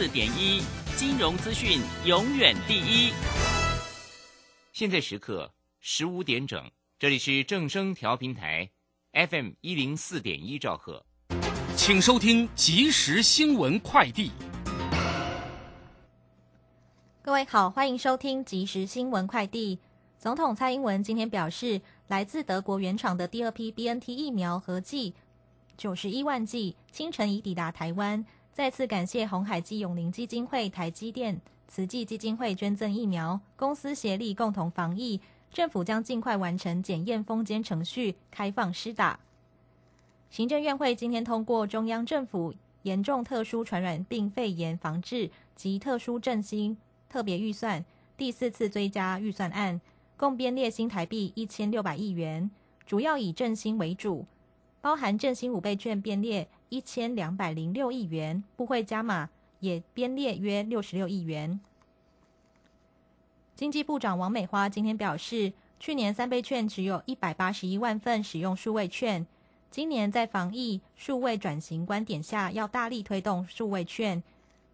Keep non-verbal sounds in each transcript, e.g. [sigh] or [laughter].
四点一，金融资讯永远第一。现在时刻十五点整，这里是正声调频台，FM 一零四点一兆赫，请收听即时新闻快递。各位好，欢迎收听即时新闻快递。总统蔡英文今天表示，来自德国原厂的第二批 BNT 疫苗合计九十一万剂，清晨已抵达台湾。再次感谢红海基永宁基金会、台积电、慈济基金会捐赠疫苗，公司协力共同防疫。政府将尽快完成检验封监程序，开放施打。行政院会今天通过中央政府严重特殊传染病肺炎防治及特殊振兴特别预算第四次追加预算案，共编列新台币一千六百亿元，主要以振兴为主，包含振兴五倍券编列一千两百零六亿元，部会加码也编列约六十六亿元。经济部长王美花今天表示，去年三倍券只有一百八十一万份使用数位券，今年在防疫数位转型观点下，要大力推动数位券。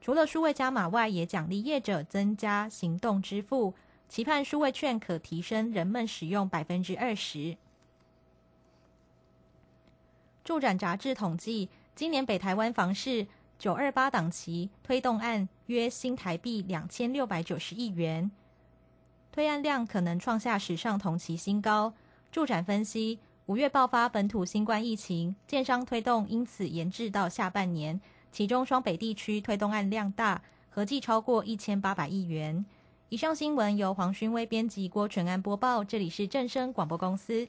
除了数位加码外，也奖励业者增加行动支付，期盼数位券可提升人们使用百分之二十。住展杂志统计，今年北台湾房市九二八档期推动案约新台币两千六百九十亿元。推案量可能创下史上同期新高。住展分析，五月爆发本土新冠疫情，建商推动因此延至到下半年。其中双北地区推动案量大，合计超过一千八百亿元。以上新闻由黄勋威编辑，郭纯安播报。这里是正声广播公司。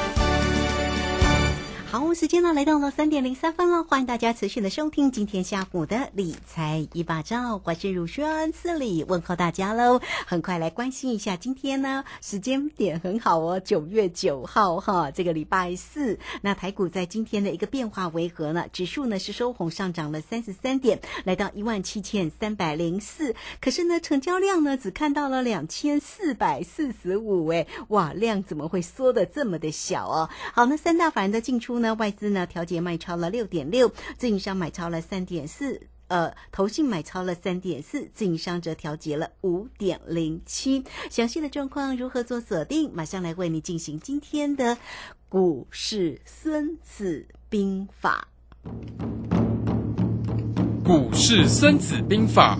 好，时间呢来到了三点零三分了，欢迎大家持续的收听今天下午的理财一把照，我是乳轩，这里问候大家喽。很快来关心一下今天呢，时间点很好哦，九月九号哈，这个礼拜四。那台股在今天的一个变化为何呢？指数呢是收红上涨了三十三点，来到一万七千三百零四。可是呢，成交量呢只看到了两千四百四十五，哎，哇，量怎么会缩的这么的小哦？好，那三大法人的进出。那外资呢调节卖超了六点六，自营商买超了三点四，呃，投信买超了三点四，自营商则调节了五点零七。详细的状况如何做锁定？马上来为你进行今天的股市孙子兵法。股市孙子兵法。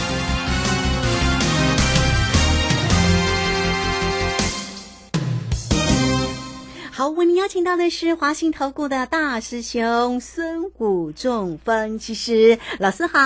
好，为您邀请到的是华信投顾的大师兄孙武仲分析师老师好，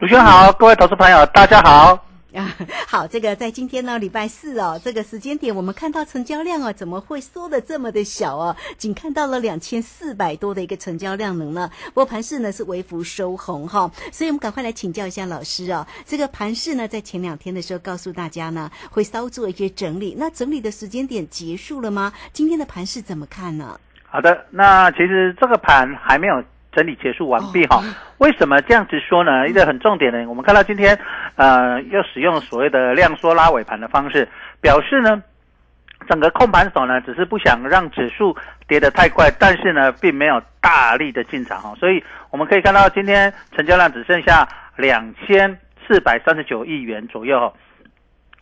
卢兄好，各位投资朋友大家好。啊，[laughs] 好，这个在今天呢，礼拜四哦，这个时间点，我们看到成交量哦，怎么会缩的这么的小哦？仅看到了两千四百多的一个成交量能呢。不过盘势呢是微幅收红哈，所以我们赶快来请教一下老师哦。这个盘势呢，在前两天的时候告诉大家呢，会稍做一些整理。那整理的时间点结束了吗？今天的盘势怎么看呢？好的，那其实这个盘还没有。整理结束完毕哈，为什么这样子说呢？一个很重点的，我们看到今天，呃，又使用所谓的量缩拉尾盘的方式，表示呢，整个控盘手呢，只是不想让指数跌得太快，但是呢，并没有大力的进场哈，所以我们可以看到今天成交量只剩下两千四百三十九亿元左右，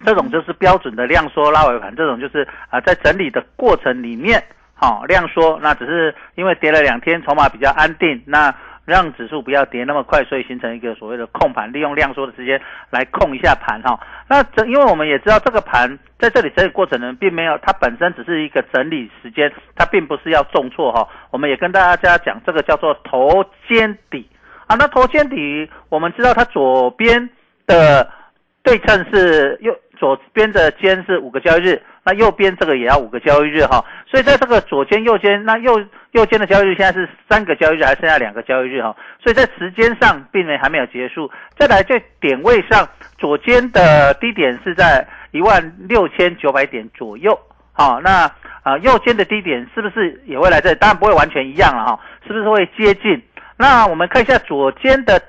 这种就是标准的量缩拉尾盘，这种就是啊，在整理的过程里面。好量缩，那只是因为跌了两天，筹码比较安定，那让指数不要跌那么快，所以形成一个所谓的控盘，利用量缩的时间来控一下盘哈。那整，因为我们也知道这个盘在这里整理过程呢，并没有它本身只是一个整理时间，它并不是要重挫哈。我们也跟大家讲，这个叫做头肩底啊。那头肩底，我们知道它左边的对称是右，左边的肩是五个交易日。那右边这个也要五个交易日哈，所以在这个左肩、右肩，那右右肩的交易日现在是三个交易日，还剩下两个交易日哈，所以在时间上并没还没有结束。再来在点位上，左肩的低点是在一万六千九百点左右，好，那啊右肩的低点是不是也会来这里？当然不会完全一样了哈，是不是会接近？那我们看一下左肩的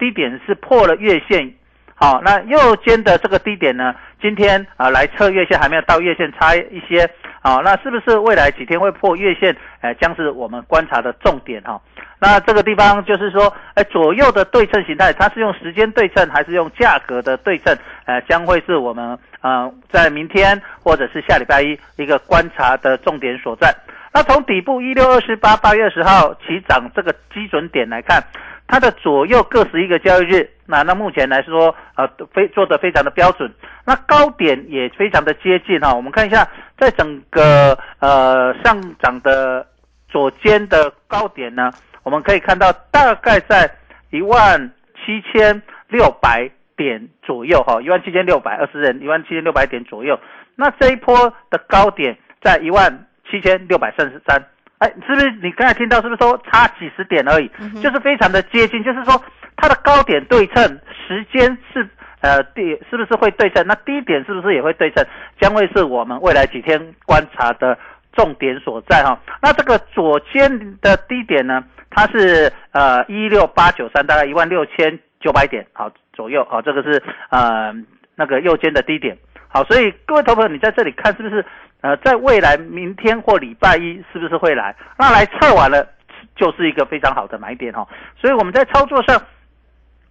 低点是破了月线。好，那右肩的这个低点呢？今天啊来测月线还没有到月线差一些，好，那是不是未来几天会破月线？哎，将是我们观察的重点哈。那这个地方就是说，哎，左右的对称形态，它是用时间对称还是用价格的对称？呃，将会是我们呃在明天或者是下礼拜一一个观察的重点所在。那从底部一六二十八八月二十号起涨这个基准点来看。它的左右各十一个交易日，那那目前来说，呃，非做的非常的标准，那高点也非常的接近哈。我们看一下，在整个呃上涨的左肩的高点呢，我们可以看到大概在一万七千六百点左右哈，一万七千六百二十人，一万七千六百点左右。那这一波的高点在一万七千六百三十三。哎，是不是你刚才听到？是不是说差几十点而已？就是非常的接近，就是说它的高点对称，时间是呃低，是不是会对称？那低点是不是也会对称？将会是我们未来几天观察的重点所在哈。那这个左肩的低点呢？它是呃一六八九三，大概一万六千九百点好左右好，这个是呃那个右肩的低点好，所以各位投朋友，你在这里看是不是？呃，在未来明天或礼拜一是不是会来？那来测完了，就是一个非常好的买点哈。所以我们在操作上，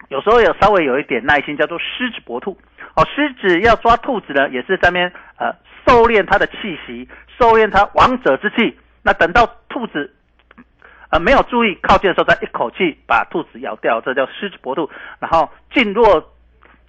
有时候有稍微有一点耐心，叫做狮子搏兔。哦，狮子要抓兔子呢，也是在面呃收敛它的气息，收敛它王者之气。那等到兔子呃没有注意靠近的时候，再一口气把兔子咬掉，这叫狮子搏兔。然后静若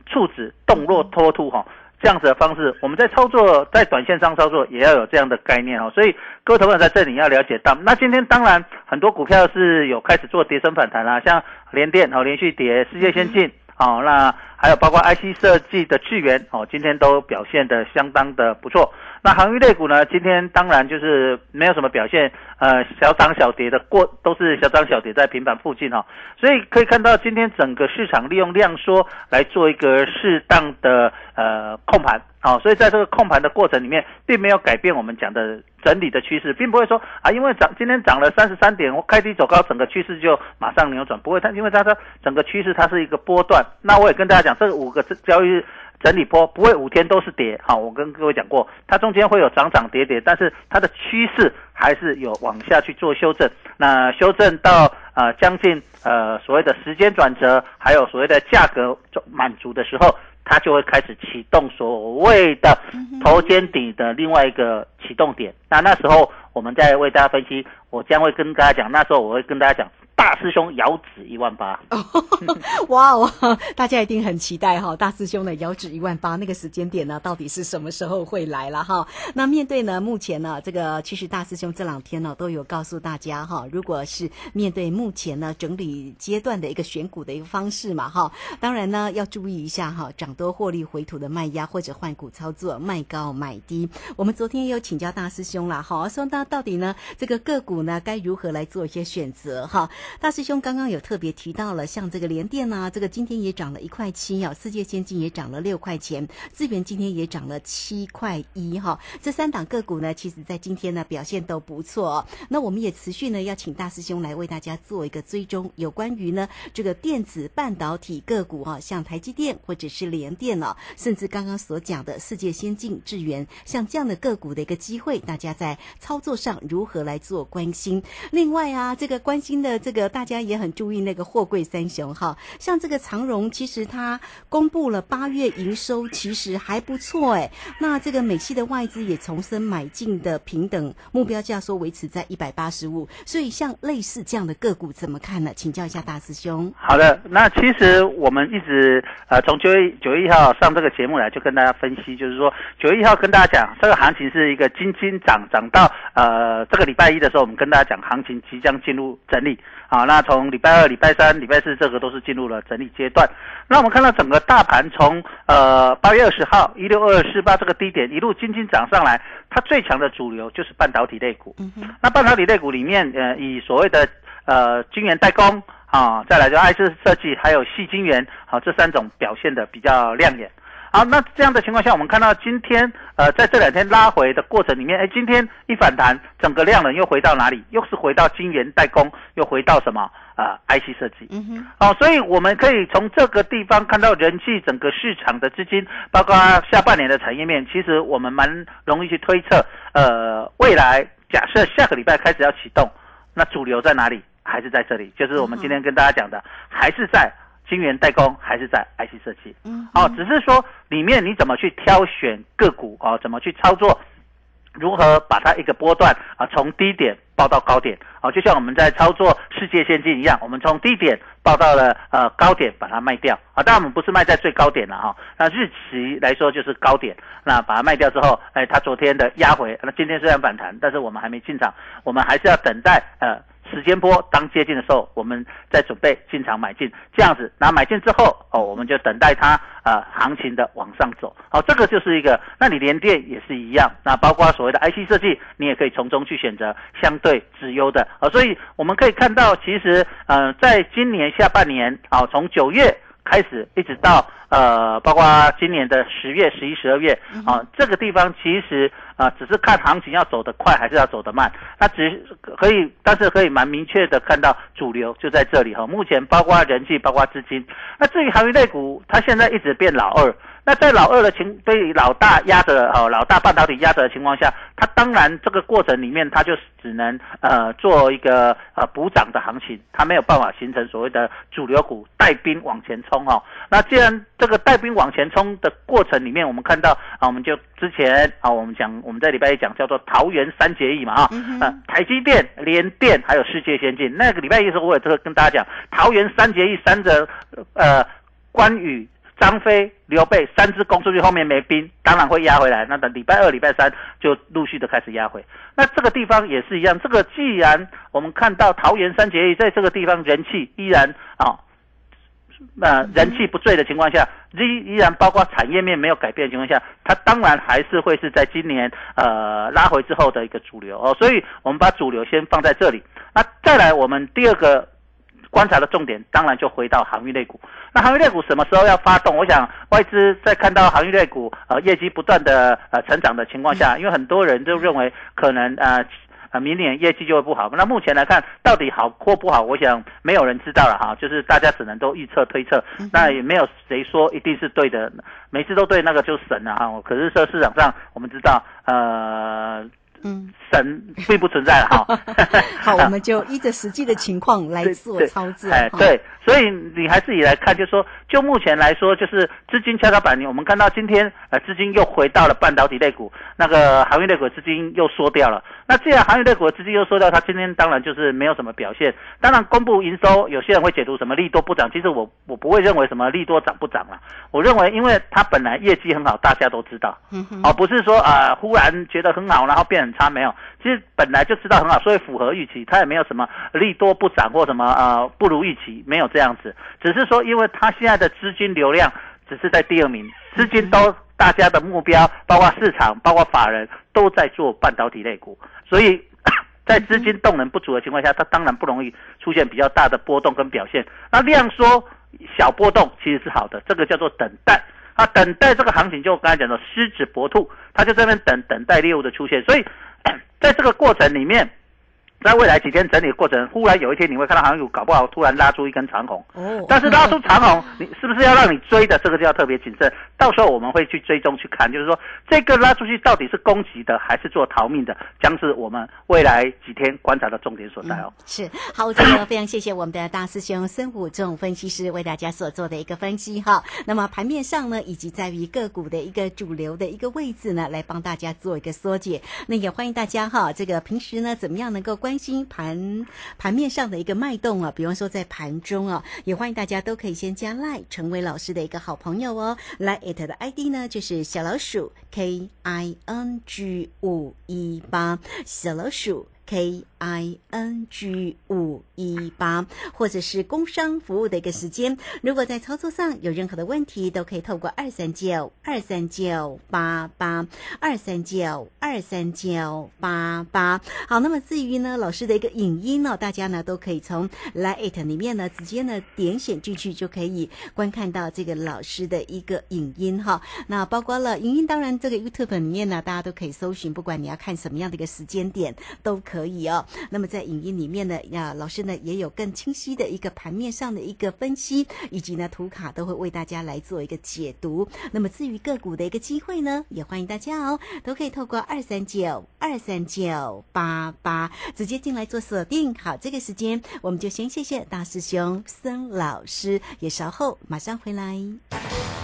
处子，动若脱兔哈。这样子的方式，我们在操作，在短线上操作也要有这样的概念哦。所以各位投友在这里要了解到，那今天当然很多股票是有开始做跌升反弹啦，像联电哦连续跌，世界先进哦，那还有包括 IC 设计的智源哦，今天都表现的相当的不错。那航运类股呢？今天当然就是没有什么表现，呃，小涨小跌的过都是小涨小跌在平板附近哈，所以可以看到今天整个市场利用量缩来做一个适当的呃控盘，好，所以在这个控盘的过程里面，并没有改变我们讲的整理的趋势，并不会说啊，因为涨今天涨了三十三点，我开低走高，整个趋势就马上扭转，不会，它因为它的整个趋势它是一个波段，那我也跟大家讲，这五个交易日。整理波不会五天都是跌，好，我跟各位讲过，它中间会有涨涨跌跌，但是它的趋势还是有往下去做修正。那修正到呃将近呃所谓的时间转折，还有所谓的价格满足的时候，它就会开始启动所谓的头肩底的另外一个启动点。那那时候我们再为大家分析我将会跟大家讲，那时候我会跟大家讲。大师兄遥指一万八，[laughs] 哇哦！大家一定很期待哈，大师兄的遥指一万八那个时间点呢，到底是什么时候会来了哈？那面对呢，目前呢，这个其实大师兄这两天呢都有告诉大家哈，如果是面对目前呢整理阶段的一个选股的一个方式嘛哈，当然呢要注意一下哈，涨多获利回吐的卖压或者换股操作，卖高买低。我们昨天也有请教大师兄了，好说到底呢这个个股呢该如何来做一些选择哈？大师兄刚刚有特别提到了，像这个联电啊，这个今天也涨了一块七哦，世界先进也涨了六块钱，资源今天也涨了七块一哈。这三档个股呢，其实在今天呢表现都不错。那我们也持续呢要请大师兄来为大家做一个追踪，有关于呢这个电子半导体个股哈，像台积电或者是联电哦，甚至刚刚所讲的世界先进、智源，像这样的个股的一个机会，大家在操作上如何来做关心？另外啊，这个关心的这。个大家也很注意那个货柜三雄哈，像这个长荣，其实它公布了八月营收，其实还不错哎。那这个美系的外资也重申买进的平等目标价，说维持在一百八十五。所以像类似这样的个股怎么看呢？请教一下大师兄。好的，那其实我们一直呃从九月九月一号上这个节目来，就跟大家分析，就是说九月一号跟大家讲，这个行情是一个金金涨涨到呃这个礼拜一的时候，我们跟大家讲行情即将进入整理。好，那从礼拜二、礼拜三、礼拜四，这个都是进入了整理阶段。那我们看到整个大盘从呃八月二十号一六二四八这个低点一路轻轻涨上来，它最强的主流就是半导体类股。那半导体类股里面，呃，以所谓的呃晶圆代工啊，再来就爱思设计，还有细晶圆，好这三种表现的比较亮眼。好，那这样的情况下，我们看到今天，呃，在这两天拉回的过程里面，哎，今天一反弹，整个量能又回到哪里？又是回到晶圆代工，又回到什么？啊，IC 设计。嗯哼。好，所以我们可以从这个地方看到人气，整个市场的资金，包括下半年的产业面，其实我们蛮容易去推测，呃，未来假设下个礼拜开始要启动，那主流在哪里？还是在这里？就是我们今天跟大家讲的，还是在。晶圆代工还是在 IC 设计，嗯，哦，只是说里面你怎么去挑选个股哦，怎么去操作，如何把它一个波段啊从低点报到高点。哦，就像我们在操作世界先进一样，我们从低点报到了呃高点把它卖掉。啊，当然我们不是卖在最高点了哈，那日期来说就是高点，那把它卖掉之后，哎，它昨天的压回，那今天虽然反弹，但是我们还没进场，我们还是要等待呃。时间波当接近的时候，我们再准备进场买进，这样子，那买进之后，哦，我们就等待它呃行情的往上走，好，这个就是一个，那你连电也是一样，那包括所谓的 IC 设计，你也可以从中去选择相对直优的，啊，所以我们可以看到，其实，呃，在今年下半年，啊，从九月。开始一直到呃，包括今年的十月、十一、十二月啊，这个地方其实啊，只是看行情要走得快还是要走得慢。那只可以，但是可以蛮明确的看到主流就在这里哈。目前包括人气，包括资金。那至于行业类股，它现在一直变老二。那在老二的情被老大压着哦，老大半导体压着的情况下，它当然这个过程里面，它就只能呃做一个呃补涨的行情，它没有办法形成所谓的主流股带兵往前冲哦。那既然这个带兵往前冲的过程里面，我们看到啊，我们就之前啊，我们讲我们在礼拜一讲叫做桃园三结义嘛啊，呃，台积电、联电还有世界先进。那个礼拜一的时候，我也这个跟大家讲，桃园三结义三者呃关羽。张飞、刘备三支攻出去，后面没兵，当然会压回来。那等礼拜二、礼拜三就陆续的开始压回。那这个地方也是一样。这个既然我们看到桃园三结义在这个地方人气依然啊，那人气不坠的情况下，依依然包括产业面没有改变的情况下，它当然还是会是在今年呃拉回之后的一个主流哦。所以我们把主流先放在这里。那再来，我们第二个。观察的重点当然就回到航运类股。那航运类股什么时候要发动？我想外资在看到航运类股呃业绩不断的呃成长的情况下，因为很多人都认为可能呃呃明年业绩就会不好。那目前来看，到底好或不好，我想没有人知道了哈。就是大家只能都预测推测，那也没有谁说一定是对的，每次都对那个就神了哈。可是说市场上我们知道呃。嗯，神并不存在了哈。[laughs] 好，我们就依着实际的情况来 [laughs] 做对操作。哎，对，所以你还是以来看，就是说，就目前来说，就是资金跷跷板，我们看到今天呃资金又回到了半导体类股，那个航运类股的资金又缩掉了。那既然航运类股的资金又缩掉，它今天当然就是没有什么表现。当然公布营收，有些人会解读什么利多不涨，其实我我不会认为什么利多涨不涨了。我认为，因为它本来业绩很好，大家都知道，嗯哼，哦，不是说啊、呃忽然觉得很好，然后变很差，没有，其实本来就知道很好，所以符合预期，它也没有什么利多不涨或什么呃不如预期，没有这样子，只是说因为它现在的资金流量只是在第二名，资金都大家的目标，包括市场，包括法人都在做半导体类股，所以。在资金动能不足的情况下，它当然不容易出现比较大的波动跟表现。那量缩小波动其实是好的，这个叫做等待。啊，等待这个行情就我刚才讲的狮子搏兔，它就在那边等等待猎物的出现。所以，[coughs] 在这个过程里面，在未来几天整理的过程，忽然有一天你会看到航运股搞不好突然拉出一根长红。哦，但是拉出长红，你是不是要让你追的？这个就要特别谨慎。到时候我们会去追踪去看，就是说这个拉出去到底是攻击的还是做逃命的，将是我们未来几天观察的重点所在哦。是好，这个非常谢谢我们的大师兄孙武仲分析师为大家所做的一个分析哈。那么盘面上呢，以及在于个股的一个主流的一个位置呢，来帮大家做一个缩解。那也欢迎大家哈，这个平时呢怎么样能够关心盘盘面上的一个脉动啊？比方说在盘中啊，也欢迎大家都可以先加赖成为老师的一个好朋友哦。来 it 的 ID 呢就是小老鼠 K I N G 五一八，小老鼠。K I N G 五一八，或者是工商服务的一个时间。如果在操作上有任何的问题，都可以透过二三九二三九八八二三九二三九八八。好，那么至于呢，老师的一个影音呢，大家呢都可以从 Lite 里面呢直接呢点选进去，就可以观看到这个老师的一个影音哈。那包括了影音，当然这个 YouTube 里面呢，大家都可以搜寻，不管你要看什么样的一个时间点都可可以哦。那么在影音里面呢，呀，老师呢也有更清晰的一个盘面上的一个分析，以及呢图卡都会为大家来做一个解读。那么至于个股的一个机会呢，也欢迎大家哦，都可以透过二三九二三九八八直接进来做锁定。好，这个时间我们就先谢谢大师兄孙老师，也稍后马上回来。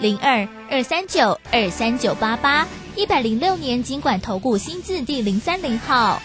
零二二三九二三九八八，一百零六年经管投顾新字第零三零号。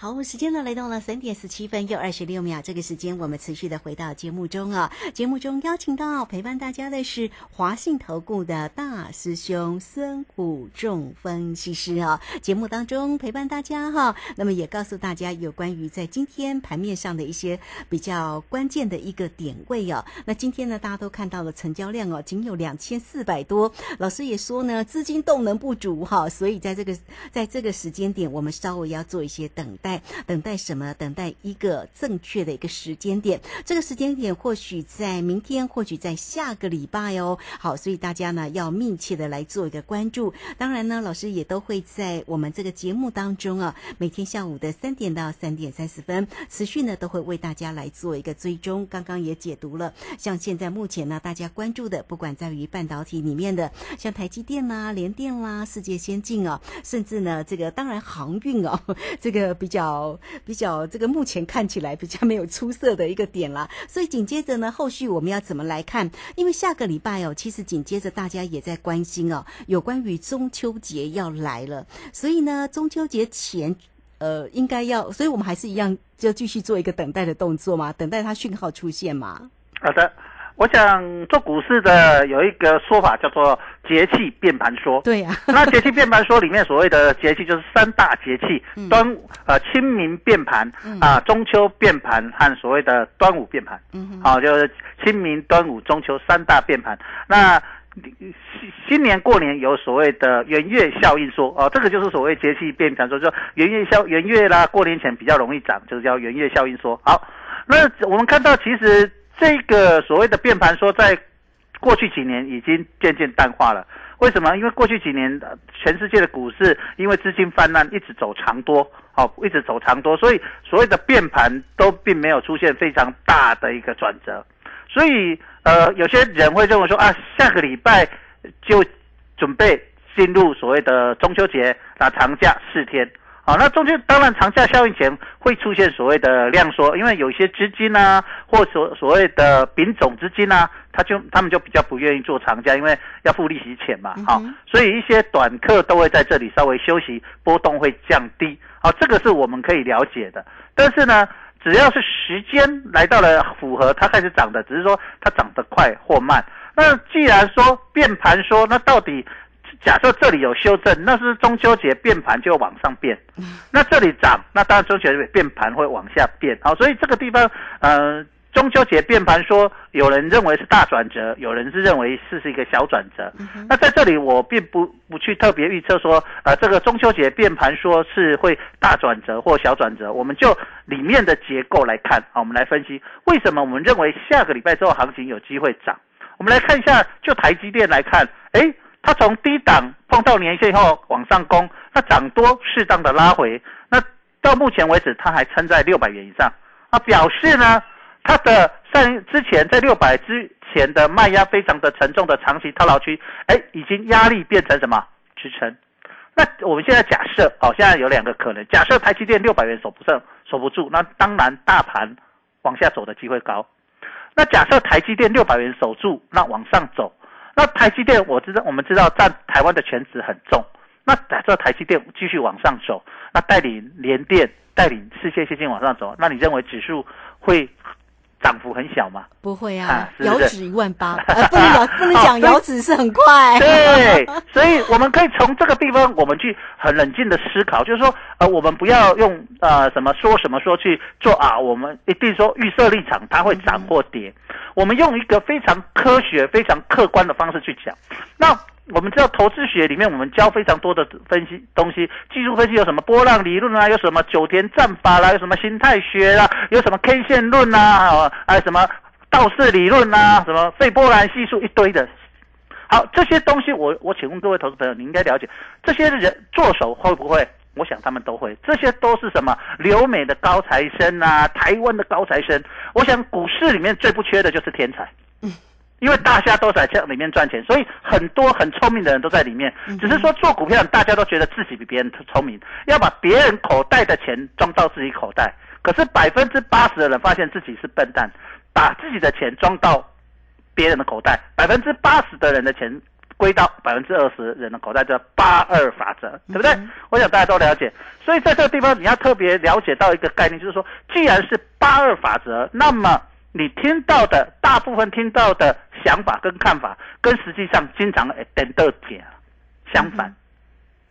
好，时间呢来到了三点十七分又二十六秒，这个时间我们持续的回到节目中啊。节目中邀请到陪伴大家的是华信投顾的大师兄孙虎仲分析师啊。节目当中陪伴大家哈，那么也告诉大家有关于在今天盘面上的一些比较关键的一个点位哦。那今天呢，大家都看到了成交量哦，仅有两千四百多。老师也说呢，资金动能不足哈，所以在这个在这个时间点，我们稍微要做一些等待。等待什么？等待一个正确的一个时间点。这个时间点或许在明天，或许在下个礼拜哦。好，所以大家呢要密切的来做一个关注。当然呢，老师也都会在我们这个节目当中啊，每天下午的三点到三点三十分，持续呢都会为大家来做一个追踪。刚刚也解读了，像现在目前呢大家关注的，不管在于半导体里面的，像台积电啦、联电啦、世界先进啊，甚至呢这个当然航运哦，[laughs] 这个比较。[laughs] 比较这个目前看起来比较没有出色的一个点啦，所以紧接着呢，后续我们要怎么来看？因为下个礼拜哦，其实紧接着大家也在关心哦，有关于中秋节要来了，所以呢，中秋节前呃应该要，所以我们还是一样就继续做一个等待的动作嘛，等待它讯号出现嘛。好的。我想做股市的有一个说法叫做节气变盘说。对呀、[laughs] 那节气变盘说里面所谓的节气就是三大节气，端午呃清明变盘啊、中秋变盘和所谓的端午变盘。嗯哼，好、就是清明、端午、中秋三大变盘。那新新年过年有所谓的元月效应说哦，这个就是所谓节气变盘说，就元月效元月啦，过年前比较容易涨，就是叫元月效应说。好，那我们看到其实这个所谓的变盘说，在过去几年已经渐渐淡化了。为什么？因为过去几年全世界的股市因为资金泛滥，一直走长多，好，一直走长多，所以所谓的变盘都并没有出现非常大的一个转折。所以，呃，有些人会认为说啊，下个礼拜就准备进入所谓的中秋节，那长假四天，好，那中间当然长假效应前会出现所谓的量缩，因为有些资金啊，或所所谓的丙种资金啊，他就他们就比较不愿意做长假，因为要付利息钱嘛，好，所以一些短客都会在这里稍微休息，波动会降低，好，这个是我们可以了解的，但是呢。只要是时间来到了符合，它开始涨的，只是说它涨得快或慢。那既然说变盘说，那到底假设这里有修正，那是中秋节变盘就往上变，那这里涨，那当然中秋节变盘会往下变。好，所以这个地方，呃。中秋节变盘说，有人认为是大转折，有人是认为是是一个小转折。那在这里我并不不去特别预测说，呃，这个中秋节变盘说是会大转折或小转折。我们就里面的结构来看，好，我们来分析为什么我们认为下个礼拜之后行情有机会涨。我们来看一下，就台积电来看，诶，它从低档碰到年线以后往上攻，那涨多适当的拉回，那到目前为止它还撑在六百元以上，啊，表示呢。它的上之前在六百之前的卖压非常的沉重的长期套牢区，哎，已经压力变成什么支撑？那我们现在假设，哦，现在有两个可能，假设台积电六百元守不胜守不住，那当然大盘往下走的机会高。那假设台积电六百元守住，那往上走，那台积电我知道我们知道占台湾的全值很重，那假设台积电继续往上走，那带领联电带领世界先进往上走，那你认为指数会？涨幅很小吗？不会啊，遥指一万八，不能遥不能讲 [laughs] 遥指是很快。对，[laughs] 所以我们可以从这个地方，我们去很冷静的思考，就是说，呃，我们不要用呃什么说什么说去做啊，我们一定说预设立场它会涨或跌，我们用一个非常科学、非常客观的方式去讲。那我们知道投资学里面，我们教非常多的分析东西，技术分析有什么波浪理论啊，有什么九田战法啦，有什么心态学啊，有什么 K 线论啊，还有什么道氏理论啊，什么费波兰系数一堆的。好，这些东西我我请问各位投资朋友，你应该了解，这些人做手会不会？我想他们都会。这些都是什么？留美的高材生啊，台湾的高材生。我想股市里面最不缺的就是天才。嗯。因为大家都在这里面赚钱，所以很多很聪明的人都在里面。只是说做股票，大家都觉得自己比别人聪明，要把别人口袋的钱装到自己口袋。可是百分之八十的人发现自己是笨蛋，把自己的钱装到别人的口袋。百分之八十的人的钱归到百分之二十人的口袋，叫八二法则，对不对？我想大家都了解。所以在这个地方，你要特别了解到一个概念，就是说，既然是八二法则，那么。你听到的大部分听到的想法跟看法，跟实际上经常诶等到点相反。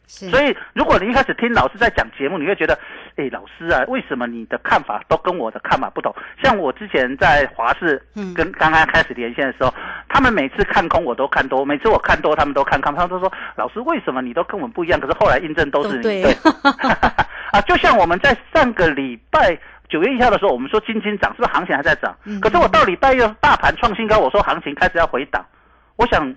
所以如果你一开始听老师在讲节目，你会觉得，哎，老师啊，为什么你的看法都跟我的看法不同？像我之前在华视跟刚刚开始连线的时候，他们每次看空我都看多，每次我看多他们都看空，他们都说老师为什么你都跟我们不一样？可是后来印证都是你对。啊，就像我们在上个礼拜。九月一号的时候，我们说轻轻涨，是不是行情还在涨？可是我到礼拜一大盘创新高，我说行情开始要回档。我想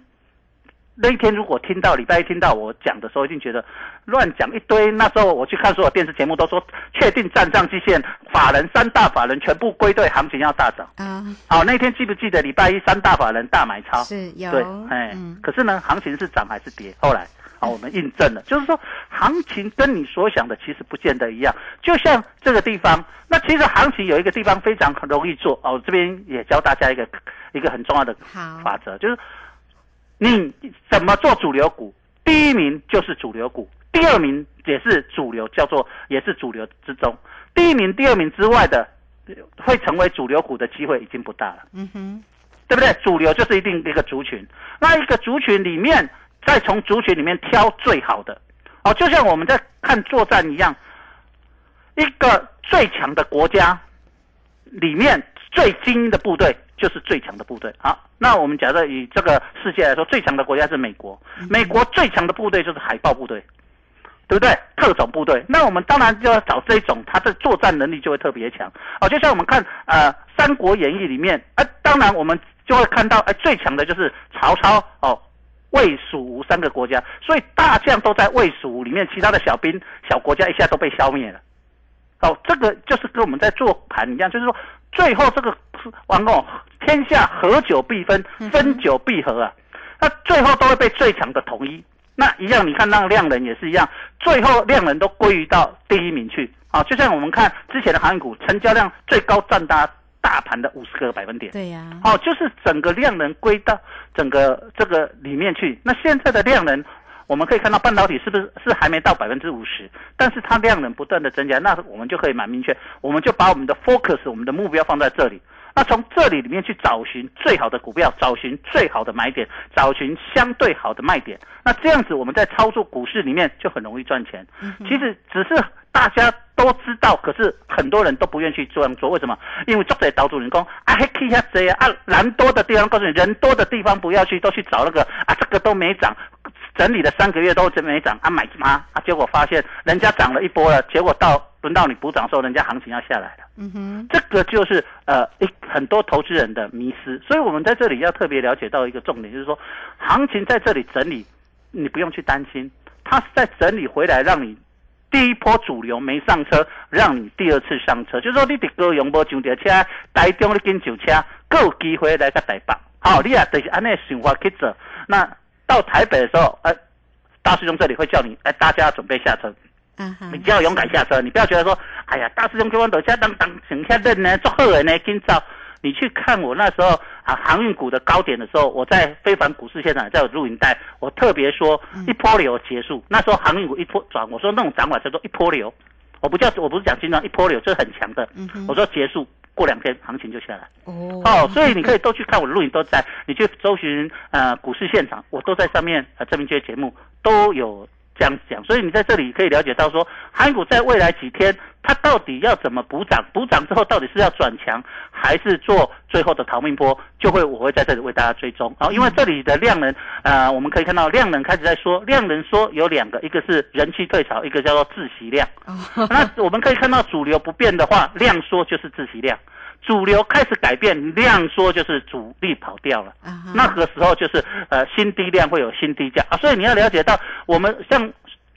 那一天如果听到礼拜一听到我讲的时候，一定觉得乱讲一堆。那时候我去看所有电视节目，都说确定站上基线，法人三大法人全部归队，行情要大涨。啊，好，那天记不记得礼拜一三大法人大买超？是有对，哎，可是呢，行情是涨还是跌？后来。啊，我们印证了，就是说，行情跟你所想的其实不见得一样。就像这个地方，那其实行情有一个地方非常很容易做哦。这边也教大家一个一个很重要的法则，就是你怎么做主流股，第一名就是主流股，第二名也是主流，叫做也是主流之中，第一名、第二名之外的会成为主流股的机会已经不大了。嗯哼，对不对？主流就是一定一个族群，那一个族群里面。再从族群里面挑最好的，哦，就像我们在看作战一样，一个最强的国家里面最精英的部队就是最强的部队。好，那我们假设以这个世界来说，最强的国家是美国，美国最强的部队就是海豹部队。对不对？特种部队，那我们当然就要找这种，他的作战能力就会特别强哦。就像我们看呃《三国演义》里面，呃，当然我们就会看到，哎，最强的就是曹操哦，魏、蜀、吴三个国家，所以大将都在魏、蜀、吴里面，其他的小兵、小国家一下都被消灭了。哦，这个就是跟我们在做盘一样，就是说最后这个王哦天下合久必分，分久必合啊，那最后都会被最强的统一。那一样，你看那个量能也是一样，最后量能都归于到第一名去啊！就像我们看之前的航运股，成交量最高占大大盘的五十个百分点。对呀，哦，就是整个量能归到整个这个里面去。那现在的量能，我们可以看到半导体是不是是还没到百分之五十，但是它量能不断的增加，那我们就可以蛮明确，我们就把我们的 focus，我们的目标放在这里。那从这里里面去找寻最好的股票，找寻最好的买点，找寻相对好的卖点。那这样子我们在操作股市里面就很容易赚钱。其实只是大家都知道，可是很多人都不愿意去这样做。为什么？因为作者导主人公啊，可以下这啊，人多的地方告诉你，人多的地方不要去，都去找那个啊，这个都没涨，整理了三个月都真没涨啊，买吗？啊，结果发现人家涨了一波了，结果到。轮到你补涨的时候，人家行情要下来了。嗯哼，这个就是呃一很多投资人的迷失。所以我们在这里要特别了解到一个重点，就是说，行情在这里整理，你不用去担心，它是在整理回来，让你第一波主流没上车，让你第二次上车。就是说，你的高雄无上到车，台中你跟上车，够有机会来个台北。好，你啊，就是按那想法去做。那到台北的时候，呃，大师兄这里会叫你，哎，大家准备下车。你就要勇敢下车，你不要觉得说，哎呀，大师兄给我等下当当省下认呢，做后人呢，今早你去看我那时候啊，航运股的高点的时候，我在非凡股市现场在有录影带，我特别说一波流结束，那时候航运股一波转，我说那种涨法叫做一波流，我不叫我不是讲经常一波流，这是很强的，我说结束过两天行情就下来，哦，所以你可以都去看我的录影都在，你去搜寻呃股市现场，我都在上面呃这边这些节目都有。这样讲，所以你在这里可以了解到说，韩股在未来几天，它到底要怎么补涨？补涨之后到底是要转强，还是做最后的逃命波？就会我会在这里为大家追踪啊，因为这里的量能，呃，我们可以看到量能开始在说，量能说有两个，一个是人气退潮，一个叫做自习量。那我们可以看到主流不变的话，量缩就是自习量。主流开始改变，量缩就是主力跑掉了。那个时候就是呃新低量会有新低价啊，所以你要了解到我们像。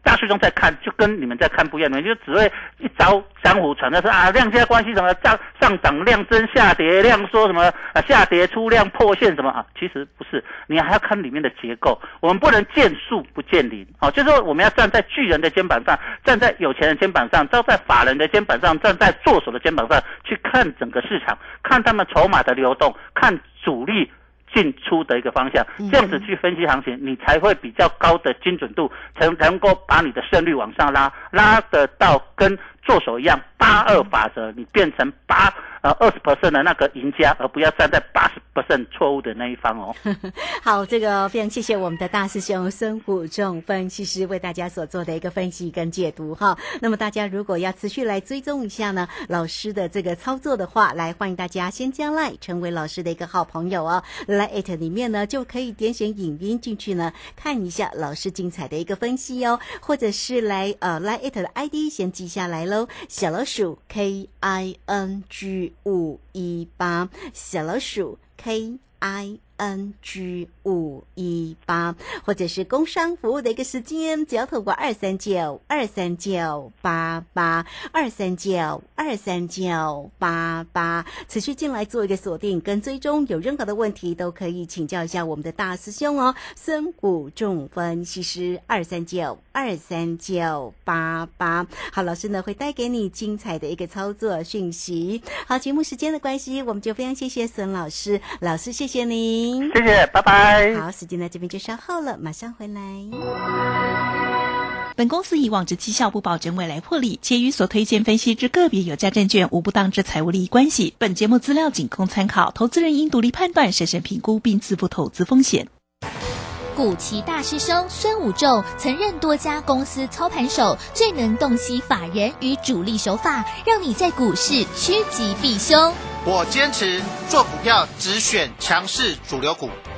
大师兄在看，就跟你们在看不一样，你就只会一招江湖传的是啊量价关系什么上上涨量增下跌量说什么啊下跌出量破线什么啊，其实不是，你还要看里面的结构。我们不能见树不见林，哦，就是说我们要站在巨人的肩膀上，站在有钱人肩膀上，站在法人的肩膀上，站在做手的肩膀上去看整个市场，看他们筹码的流动，看主力。进出的一个方向，这样子去分析行情，你才会比较高的精准度，才能够把你的胜率往上拉，拉得到跟做手一样八二法则，你变成八。呃，二十 percent 的那个赢家，而不要站在八十 percent 错误的那一方哦。[laughs] 好，这个非常谢谢我们的大师兄孙虎仲分析师为大家所做的一个分析跟解读哈。那么大家如果要持续来追踪一下呢，老师的这个操作的话，来欢迎大家先加来成为老师的一个好朋友哦。来 it 里面呢就可以点选影音进去呢，看一下老师精彩的一个分析哦，或者是来呃来 it 的 ID 先记下来了小老鼠 K I N G。五一八小老鼠 K I。N G 五一八，或者是工商服务的一个时间，只要透过二三九二三九八八二三九二三九八八持续进来做一个锁定跟追踪，有任何的问题都可以请教一下我们的大师兄哦，孙谷仲分析师二三九二三九八八。好，老师呢会带给你精彩的一个操作讯息。好，节目时间的关系，我们就非常谢谢孙老师，老师谢谢您。谢谢，拜拜。好，时间在这边就稍后了，马上回来。本公司以往之绩效不保证未来获利，且与所推荐分析之个别有价证券无不当之财务利益关系。本节目资料仅供参考，投资人应独立判断、审慎评估并自负投资风险。古奇大师兄孙武仲曾任多家公司操盘手，最能洞悉法人与主力手法，让你在股市趋吉避凶。我坚持做股票只选强势主流股，